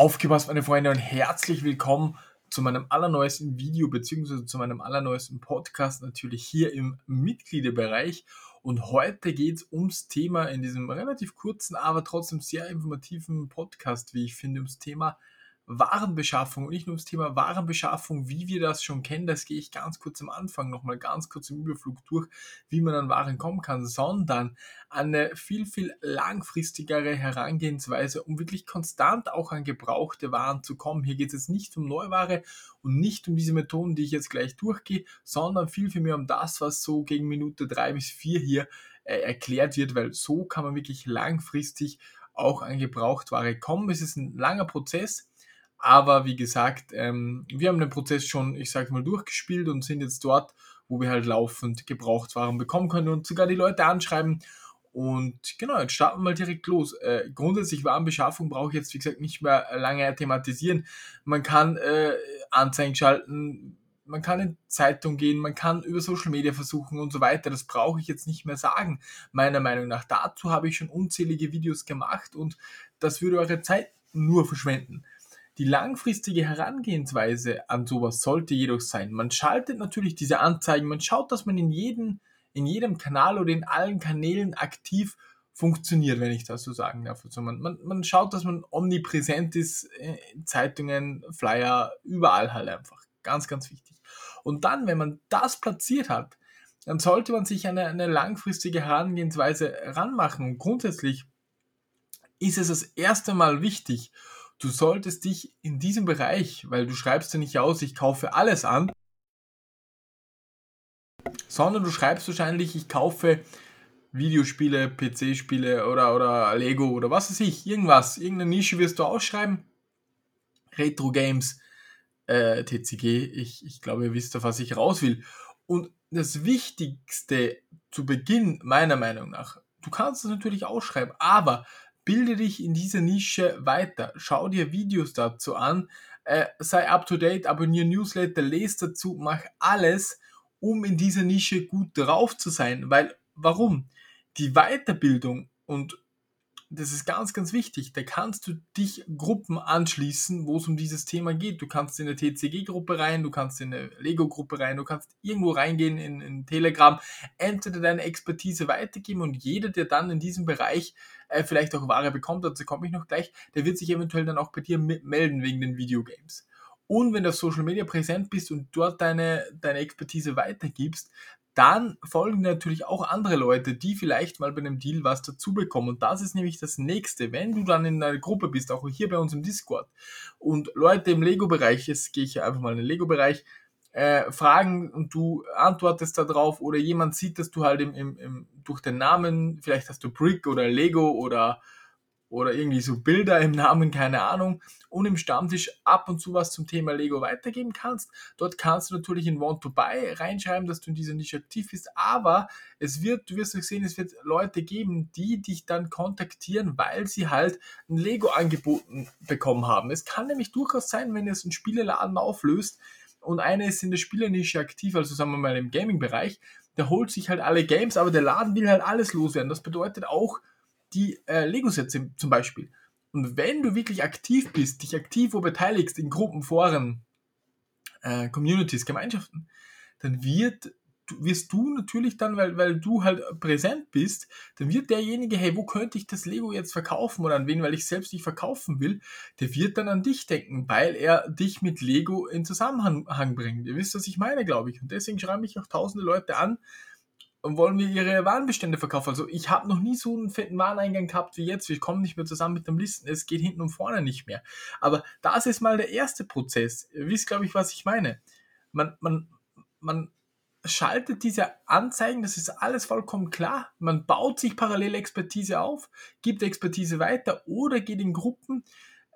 Aufgepasst, meine Freunde, und herzlich willkommen zu meinem allerneuesten Video beziehungsweise zu meinem allerneuesten Podcast natürlich hier im Mitgliederbereich. Und heute geht es ums Thema in diesem relativ kurzen, aber trotzdem sehr informativen Podcast, wie ich finde, ums Thema Warenbeschaffung und nicht nur ums Thema Warenbeschaffung, wie wir das schon kennen, das gehe ich ganz kurz am Anfang nochmal ganz kurz im Überflug durch, wie man an Waren kommen kann, sondern eine viel, viel langfristigere Herangehensweise, um wirklich konstant auch an gebrauchte Waren zu kommen. Hier geht es jetzt nicht um Neuware und nicht um diese Methoden, die ich jetzt gleich durchgehe, sondern viel, viel mehr um das, was so gegen Minute drei bis vier hier äh, erklärt wird, weil so kann man wirklich langfristig auch an Gebrauchtware kommen. Es ist ein langer Prozess, aber wie gesagt, ähm, wir haben den Prozess schon, ich sag mal, durchgespielt und sind jetzt dort, wo wir halt laufend Gebrauchtwaren bekommen können und sogar die Leute anschreiben. Und genau, jetzt starten wir mal direkt los. Äh, grundsätzlich Warenbeschaffung brauche ich jetzt, wie gesagt, nicht mehr lange thematisieren. Man kann äh, Anzeigen schalten, man kann in Zeitung gehen, man kann über Social Media versuchen und so weiter. Das brauche ich jetzt nicht mehr sagen, meiner Meinung nach. Dazu habe ich schon unzählige Videos gemacht und das würde eure Zeit nur verschwenden. Die langfristige Herangehensweise an sowas sollte jedoch sein, man schaltet natürlich diese Anzeigen, man schaut, dass man in jedem, in jedem Kanal oder in allen Kanälen aktiv funktioniert, wenn ich das so sagen darf. Also man, man, man schaut, dass man omnipräsent ist, äh, Zeitungen, Flyer, überall halt einfach. Ganz, ganz wichtig. Und dann, wenn man das platziert hat, dann sollte man sich eine, eine langfristige Herangehensweise ranmachen. Und grundsätzlich ist es das erste Mal wichtig, du solltest dich in diesem Bereich, weil du schreibst ja nicht aus, ich kaufe alles an, sondern du schreibst wahrscheinlich, ich kaufe Videospiele, PC-Spiele oder, oder Lego oder was weiß ich, irgendwas, irgendeine Nische wirst du ausschreiben. Retro-Games, äh, TCG, ich, ich glaube, ihr wisst, auf was ich raus will. Und das Wichtigste zu Beginn, meiner Meinung nach, du kannst es natürlich ausschreiben, aber bilde dich in dieser Nische weiter, schau dir Videos dazu an, äh, sei up to date, abonniere Newsletter, lese dazu, mach alles, um in dieser Nische gut drauf zu sein. Weil, warum? Die Weiterbildung und das ist ganz, ganz wichtig. Da kannst du dich Gruppen anschließen, wo es um dieses Thema geht. Du kannst in eine TCG-Gruppe rein, du kannst in eine Lego-Gruppe rein, du kannst irgendwo reingehen in, in Telegram, entweder deine Expertise weitergeben und jeder, der dann in diesem Bereich äh, vielleicht auch Ware bekommt, dazu komme ich noch gleich, der wird sich eventuell dann auch bei dir melden wegen den Videogames. Und wenn du auf Social Media präsent bist und dort deine, deine Expertise weitergibst, dann folgen natürlich auch andere Leute, die vielleicht mal bei einem Deal was dazu bekommen. Und das ist nämlich das nächste. Wenn du dann in einer Gruppe bist, auch hier bei uns im Discord, und Leute im Lego-Bereich, jetzt gehe ich einfach mal in den Lego-Bereich, äh, fragen und du antwortest darauf oder jemand sieht, dass du halt im, im, im, durch den Namen, vielleicht hast du Brick oder Lego oder oder irgendwie so Bilder im Namen, keine Ahnung, und im Stammtisch ab und zu was zum Thema Lego weitergeben kannst. Dort kannst du natürlich in Want to Buy reinschreiben, dass du in dieser Nische aktiv bist, aber es wird, du wirst sehen, es wird Leute geben, die dich dann kontaktieren, weil sie halt ein Lego angeboten bekommen haben. Es kann nämlich durchaus sein, wenn es einen Spieleladen auflöst und einer ist in der Spielernische aktiv, also sagen wir mal im Gaming-Bereich, der holt sich halt alle Games, aber der Laden will halt alles loswerden. Das bedeutet auch, die äh, Lego-Sets zum Beispiel. Und wenn du wirklich aktiv bist, dich aktiv wo beteiligst in Gruppen, Foren, äh, Communities, Gemeinschaften, dann wird, wirst du natürlich dann, weil, weil du halt präsent bist, dann wird derjenige, hey, wo könnte ich das Lego jetzt verkaufen oder an wen, weil ich selbst nicht verkaufen will, der wird dann an dich denken, weil er dich mit Lego in Zusammenhang bringt. Ihr wisst, was ich meine, glaube ich. Und deswegen schreiben mich auch tausende Leute an, und wollen wir ihre Warenbestände verkaufen. Also ich habe noch nie so einen fetten Wareneingang gehabt wie jetzt. Wir kommen nicht mehr zusammen mit dem Listen. Es geht hinten und vorne nicht mehr. Aber das ist mal der erste Prozess. Ihr wisst, glaube ich, was ich meine. Man, man, man schaltet diese Anzeigen, das ist alles vollkommen klar. Man baut sich parallel Expertise auf, gibt Expertise weiter oder geht in Gruppen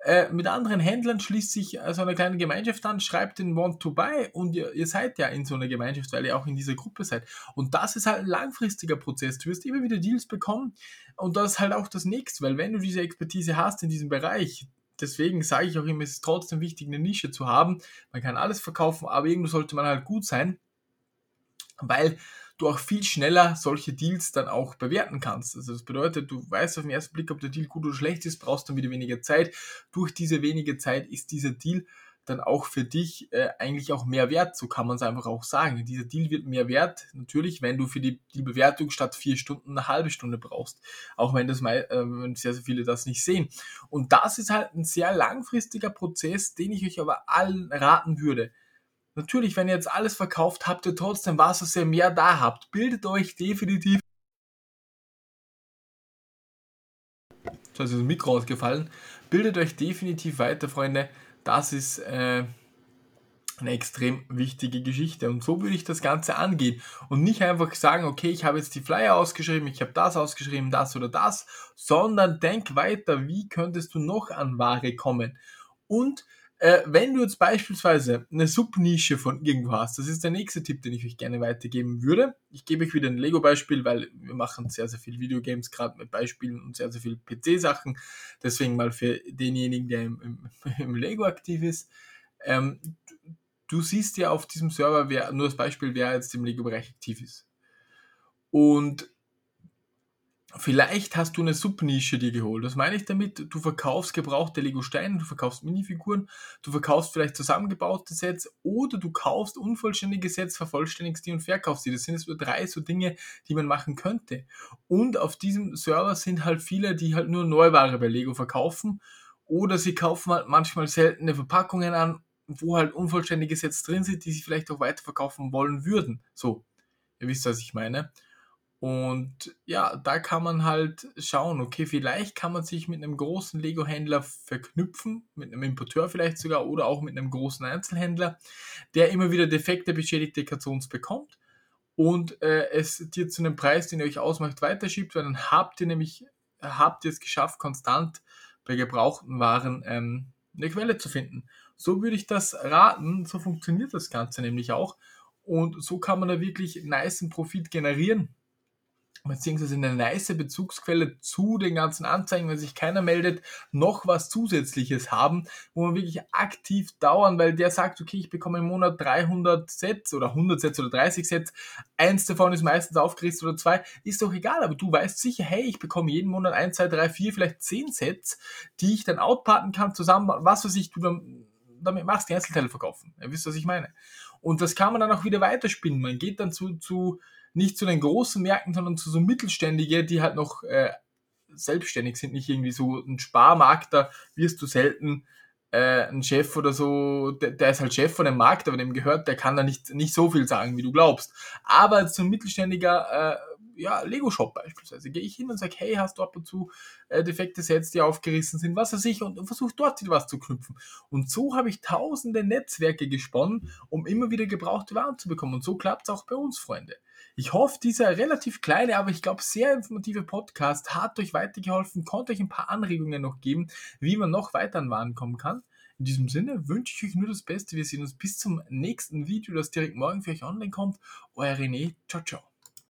äh, mit anderen Händlern schließt sich äh, so eine kleine Gemeinschaft an, schreibt den Want to Buy und ihr, ihr, seid ja in so einer Gemeinschaft, weil ihr auch in dieser Gruppe seid. Und das ist halt ein langfristiger Prozess. Du wirst immer wieder Deals bekommen und das ist halt auch das nächste, weil wenn du diese Expertise hast in diesem Bereich, deswegen sage ich auch immer, es ist trotzdem wichtig, eine Nische zu haben. Man kann alles verkaufen, aber irgendwo sollte man halt gut sein, weil du auch viel schneller solche Deals dann auch bewerten kannst. Also das bedeutet, du weißt auf den ersten Blick, ob der Deal gut oder schlecht ist, brauchst dann wieder weniger Zeit. Durch diese wenige Zeit ist dieser Deal dann auch für dich äh, eigentlich auch mehr wert. So kann man es einfach auch sagen. Dieser Deal wird mehr wert, natürlich, wenn du für die, die Bewertung statt vier Stunden eine halbe Stunde brauchst. Auch wenn das mal, äh, wenn sehr, sehr viele das nicht sehen. Und das ist halt ein sehr langfristiger Prozess, den ich euch aber allen raten würde. Natürlich, wenn ihr jetzt alles verkauft, habt ihr trotzdem was, dass ihr mehr da habt. Bildet euch definitiv. So ist das Mikro ausgefallen. Bildet euch definitiv weiter, Freunde das ist äh, eine extrem wichtige Geschichte. Und so würde ich das Ganze angehen. Und nicht einfach sagen, okay, ich habe jetzt die Flyer ausgeschrieben, ich habe das ausgeschrieben, das oder das, sondern denk weiter, wie könntest du noch an Ware kommen. Und äh, wenn du jetzt beispielsweise eine Subnische von irgendwo hast, das ist der nächste Tipp, den ich euch gerne weitergeben würde. Ich gebe euch wieder ein Lego-Beispiel, weil wir machen sehr, sehr viel Videogames, gerade mit Beispielen und sehr, sehr viel PC-Sachen. Deswegen mal für denjenigen, der im, im, im Lego aktiv ist. Ähm, du siehst ja auf diesem Server, wer, nur das Beispiel, wer jetzt im Lego-Bereich aktiv ist. Und Vielleicht hast du eine Subnische dir geholt. Was meine ich damit? Du verkaufst gebrauchte Lego-Steine, du verkaufst Minifiguren, du verkaufst vielleicht zusammengebaute Sets oder du kaufst unvollständige Sets, vervollständigst die und verkaufst die. Das sind jetzt nur drei so Dinge, die man machen könnte. Und auf diesem Server sind halt viele, die halt nur Neuware bei Lego verkaufen oder sie kaufen halt manchmal seltene Verpackungen an, wo halt unvollständige Sets drin sind, die sie vielleicht auch weiterverkaufen wollen würden. So, ihr wisst, was ich meine. Und ja, da kann man halt schauen, okay, vielleicht kann man sich mit einem großen Lego-Händler verknüpfen, mit einem Importeur vielleicht sogar oder auch mit einem großen Einzelhändler, der immer wieder defekte, beschädigte Kartons bekommt und äh, es dir zu einem Preis, den ihr euch ausmacht, weiterschiebt, weil dann habt ihr nämlich, habt ihr es geschafft, konstant bei gebrauchten Waren ähm, eine Quelle zu finden. So würde ich das raten, so funktioniert das Ganze nämlich auch und so kann man da wirklich nice Profit generieren beziehungsweise eine nice Bezugsquelle zu den ganzen Anzeigen, wenn sich keiner meldet, noch was Zusätzliches haben, wo man wirklich aktiv dauern, weil der sagt, okay, ich bekomme im Monat 300 Sets oder 100 Sets oder 30 Sets, eins davon ist meistens aufgerissen oder zwei, ist doch egal, aber du weißt sicher, hey, ich bekomme jeden Monat 1, 2, 3, 4, vielleicht 10 Sets, die ich dann outparten kann, zusammen, was weiß ich, du dann damit machst, die Einzelteile verkaufen. Ihr wisst, was ich meine. Und das kann man dann auch wieder weiterspinnen. Man geht dann zu, zu nicht zu den großen Märkten, sondern zu so mittelständige, die halt noch äh, selbstständig sind, nicht irgendwie so ein Sparmarkt, da wirst du selten äh, ein Chef oder so, der, der, ist halt Chef von dem Markt, aber dem gehört, der kann da nicht, nicht so viel sagen, wie du glaubst. Aber so ein mittelständiger äh, ja, Lego-Shop beispielsweise, gehe ich hin und sage, hey, hast du ab und zu äh, defekte Sets, die aufgerissen sind, was weiß ich, und, und versuche dort was zu knüpfen. Und so habe ich tausende Netzwerke gesponnen, um immer wieder gebrauchte Waren zu bekommen. Und so klappt es auch bei uns, Freunde. Ich hoffe, dieser relativ kleine, aber ich glaube sehr informative Podcast hat euch weitergeholfen, konnte euch ein paar Anregungen noch geben, wie man noch weiter an Waren kommen kann. In diesem Sinne wünsche ich euch nur das Beste. Wir sehen uns bis zum nächsten Video, das direkt morgen für euch online kommt. Euer René. Ciao, ciao.